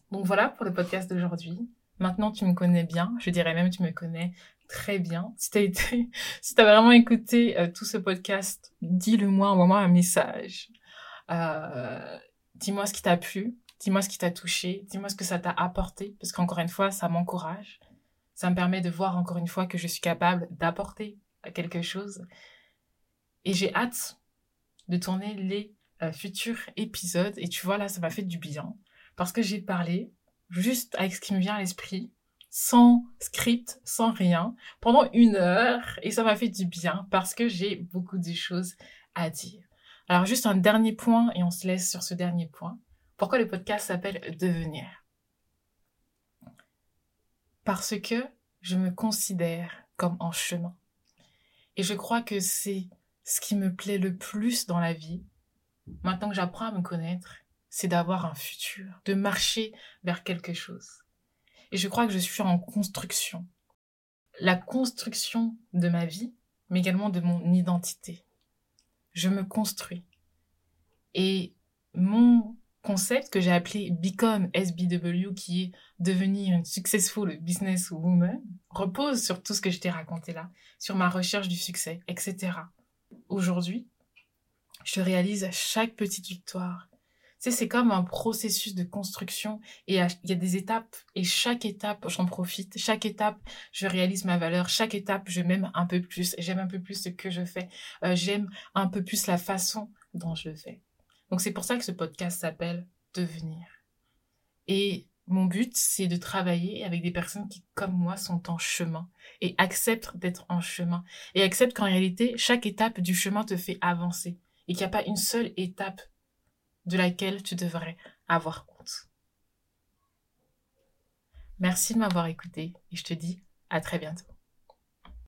Donc voilà pour le podcast d'aujourd'hui. Maintenant, tu me connais bien. Je dirais même tu me connais très bien. Si tu as été, si vraiment écouté euh, tout ce podcast, dis-le moi, envoie-moi un message. Euh, dis-moi ce qui t'a plu. Dis-moi ce qui t'a touché. Dis-moi ce que ça t'a apporté. Parce qu'encore une fois, ça m'encourage. Ça me permet de voir encore une fois que je suis capable d'apporter quelque chose. Et j'ai hâte de tourner les euh, futurs épisodes. Et tu vois, là, ça m'a fait du bien. Parce que j'ai parlé juste avec ce qui me vient à l'esprit, sans script, sans rien, pendant une heure. Et ça m'a fait du bien parce que j'ai beaucoup de choses à dire. Alors juste un dernier point, et on se laisse sur ce dernier point. Pourquoi le podcast s'appelle Devenir? Parce que je me considère comme en chemin. Et je crois que c'est ce qui me plaît le plus dans la vie, maintenant que j'apprends à me connaître, c'est d'avoir un futur, de marcher vers quelque chose. Et je crois que je suis en construction. La construction de ma vie, mais également de mon identité. Je me construis. Et mon concept que j'ai appelé Become SBW, qui est devenir une successful business woman, repose sur tout ce que je t'ai raconté là, sur ma recherche du succès, etc. Aujourd'hui, je réalise chaque petite victoire. Sais, c'est comme un processus de construction et il y a des étapes et chaque étape, j'en profite. Chaque étape, je réalise ma valeur. Chaque étape, je m'aime un peu plus. J'aime un peu plus ce que je fais. Euh, j'aime un peu plus la façon dont je le fais. Donc c'est pour ça que ce podcast s'appelle Devenir. Et mon but, c'est de travailler avec des personnes qui, comme moi, sont en chemin et acceptent d'être en chemin et acceptent qu'en réalité, chaque étape du chemin te fait avancer et qu'il n'y a pas une seule étape de laquelle tu devrais avoir honte. Merci de m'avoir écouté et je te dis à très bientôt.